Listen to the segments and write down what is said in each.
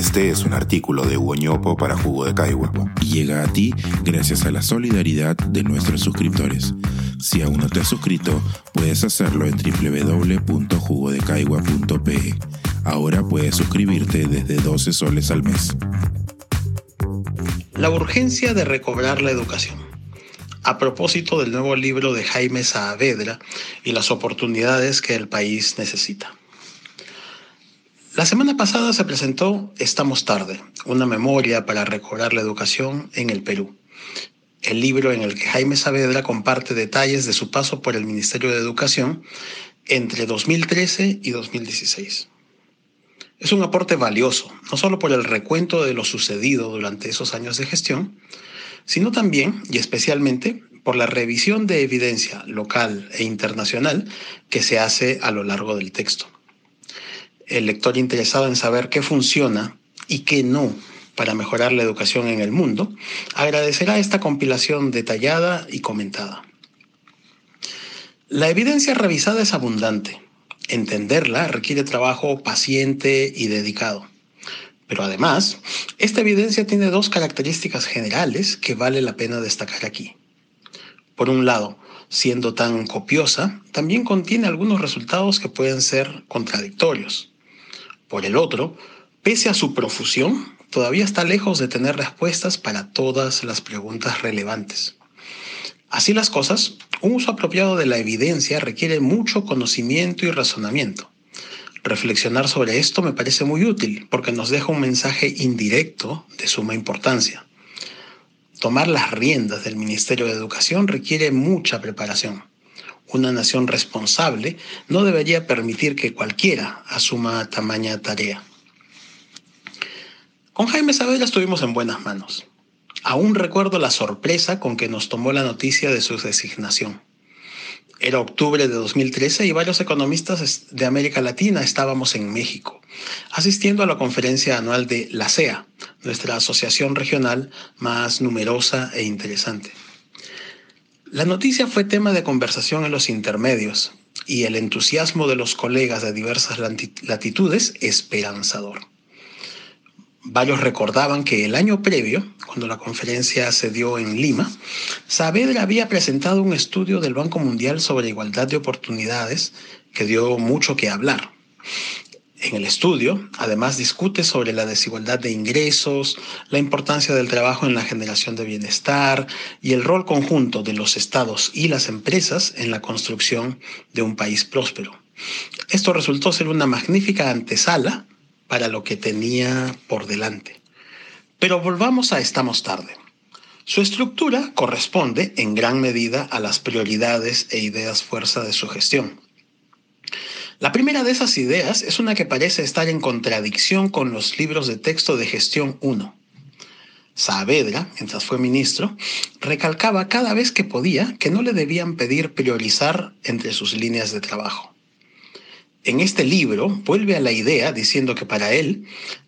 Este es un artículo de Hugo para Jugo de Caigua y llega a ti gracias a la solidaridad de nuestros suscriptores. Si aún no te has suscrito, puedes hacerlo en www.jugodecaigua.pe. Ahora puedes suscribirte desde 12 soles al mes. La urgencia de recobrar la educación. A propósito del nuevo libro de Jaime Saavedra y las oportunidades que el país necesita. La semana pasada se presentó Estamos tarde, una memoria para recobrar la educación en el Perú. El libro en el que Jaime Saavedra comparte detalles de su paso por el Ministerio de Educación entre 2013 y 2016. Es un aporte valioso, no solo por el recuento de lo sucedido durante esos años de gestión, sino también y especialmente por la revisión de evidencia local e internacional que se hace a lo largo del texto el lector interesado en saber qué funciona y qué no para mejorar la educación en el mundo, agradecerá esta compilación detallada y comentada. La evidencia revisada es abundante. Entenderla requiere trabajo paciente y dedicado. Pero además, esta evidencia tiene dos características generales que vale la pena destacar aquí. Por un lado, siendo tan copiosa, también contiene algunos resultados que pueden ser contradictorios. Por el otro, pese a su profusión, todavía está lejos de tener respuestas para todas las preguntas relevantes. Así las cosas, un uso apropiado de la evidencia requiere mucho conocimiento y razonamiento. Reflexionar sobre esto me parece muy útil porque nos deja un mensaje indirecto de suma importancia. Tomar las riendas del Ministerio de Educación requiere mucha preparación. Una nación responsable no debería permitir que cualquiera asuma tamaña tarea. Con Jaime Saavedra estuvimos en buenas manos. Aún recuerdo la sorpresa con que nos tomó la noticia de su designación. Era octubre de 2013 y varios economistas de América Latina estábamos en México, asistiendo a la conferencia anual de la CEA, nuestra asociación regional más numerosa e interesante. La noticia fue tema de conversación en los intermedios y el entusiasmo de los colegas de diversas latitudes esperanzador. Varios recordaban que el año previo, cuando la conferencia se dio en Lima, Saavedra había presentado un estudio del Banco Mundial sobre igualdad de oportunidades que dio mucho que hablar. En el estudio, además, discute sobre la desigualdad de ingresos, la importancia del trabajo en la generación de bienestar y el rol conjunto de los estados y las empresas en la construcción de un país próspero. Esto resultó ser una magnífica antesala para lo que tenía por delante. Pero volvamos a Estamos tarde. Su estructura corresponde en gran medida a las prioridades e ideas fuerza de su gestión. La primera de esas ideas es una que parece estar en contradicción con los libros de texto de gestión 1. Saavedra, mientras fue ministro, recalcaba cada vez que podía que no le debían pedir priorizar entre sus líneas de trabajo. En este libro vuelve a la idea diciendo que para él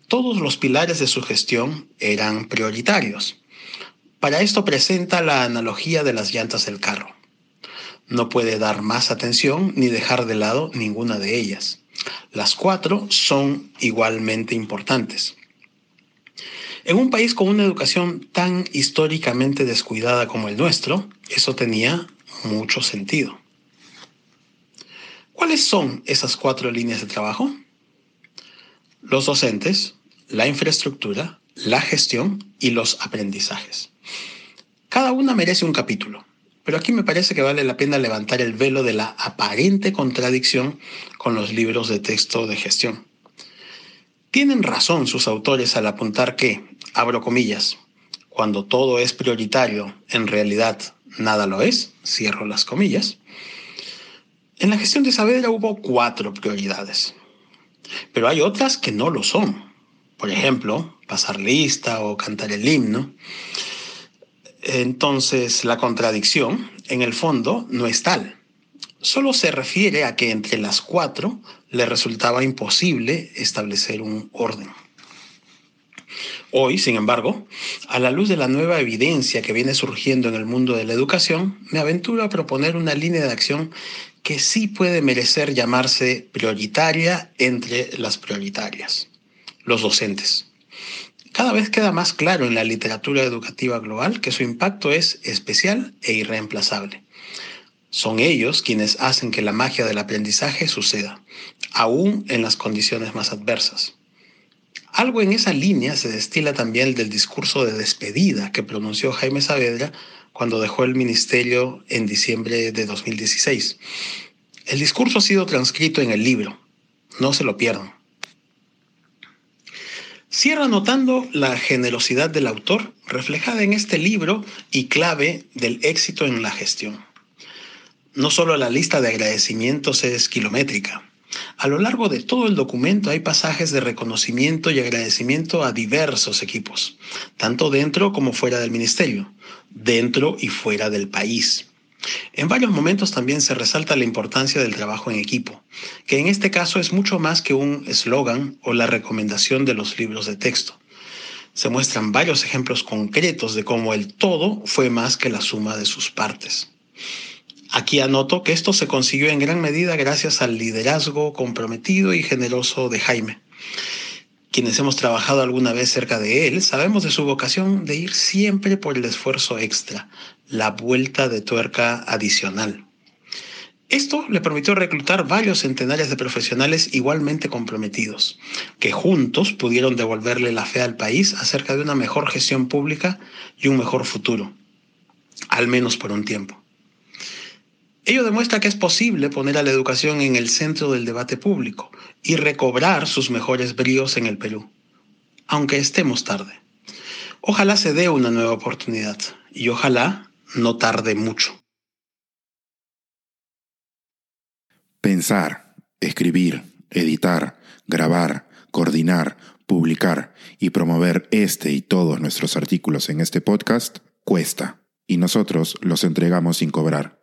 todos los pilares de su gestión eran prioritarios. Para esto presenta la analogía de las llantas del carro no puede dar más atención ni dejar de lado ninguna de ellas. Las cuatro son igualmente importantes. En un país con una educación tan históricamente descuidada como el nuestro, eso tenía mucho sentido. ¿Cuáles son esas cuatro líneas de trabajo? Los docentes, la infraestructura, la gestión y los aprendizajes. Cada una merece un capítulo. Pero aquí me parece que vale la pena levantar el velo de la aparente contradicción con los libros de texto de gestión. Tienen razón sus autores al apuntar que, abro comillas, cuando todo es prioritario, en realidad nada lo es, cierro las comillas. En la gestión de Saavedra hubo cuatro prioridades, pero hay otras que no lo son. Por ejemplo, pasar lista o cantar el himno. Entonces, la contradicción, en el fondo, no es tal. Solo se refiere a que entre las cuatro le resultaba imposible establecer un orden. Hoy, sin embargo, a la luz de la nueva evidencia que viene surgiendo en el mundo de la educación, me aventuro a proponer una línea de acción que sí puede merecer llamarse prioritaria entre las prioritarias, los docentes. Cada vez queda más claro en la literatura educativa global que su impacto es especial e irreemplazable. Son ellos quienes hacen que la magia del aprendizaje suceda, aún en las condiciones más adversas. Algo en esa línea se destila también del discurso de despedida que pronunció Jaime Saavedra cuando dejó el ministerio en diciembre de 2016. El discurso ha sido transcrito en el libro, no se lo pierdan. Cierra notando la generosidad del autor reflejada en este libro y clave del éxito en la gestión. No solo la lista de agradecimientos es kilométrica. A lo largo de todo el documento hay pasajes de reconocimiento y agradecimiento a diversos equipos, tanto dentro como fuera del ministerio, dentro y fuera del país. En varios momentos también se resalta la importancia del trabajo en equipo, que en este caso es mucho más que un eslogan o la recomendación de los libros de texto. Se muestran varios ejemplos concretos de cómo el todo fue más que la suma de sus partes. Aquí anoto que esto se consiguió en gran medida gracias al liderazgo comprometido y generoso de Jaime. Quienes hemos trabajado alguna vez cerca de él sabemos de su vocación de ir siempre por el esfuerzo extra, la vuelta de tuerca adicional. Esto le permitió reclutar varios centenares de profesionales igualmente comprometidos, que juntos pudieron devolverle la fe al país acerca de una mejor gestión pública y un mejor futuro, al menos por un tiempo. Ello demuestra que es posible poner a la educación en el centro del debate público y recobrar sus mejores bríos en el Perú, aunque estemos tarde. Ojalá se dé una nueva oportunidad y ojalá no tarde mucho. Pensar, escribir, editar, grabar, coordinar, publicar y promover este y todos nuestros artículos en este podcast cuesta, y nosotros los entregamos sin cobrar.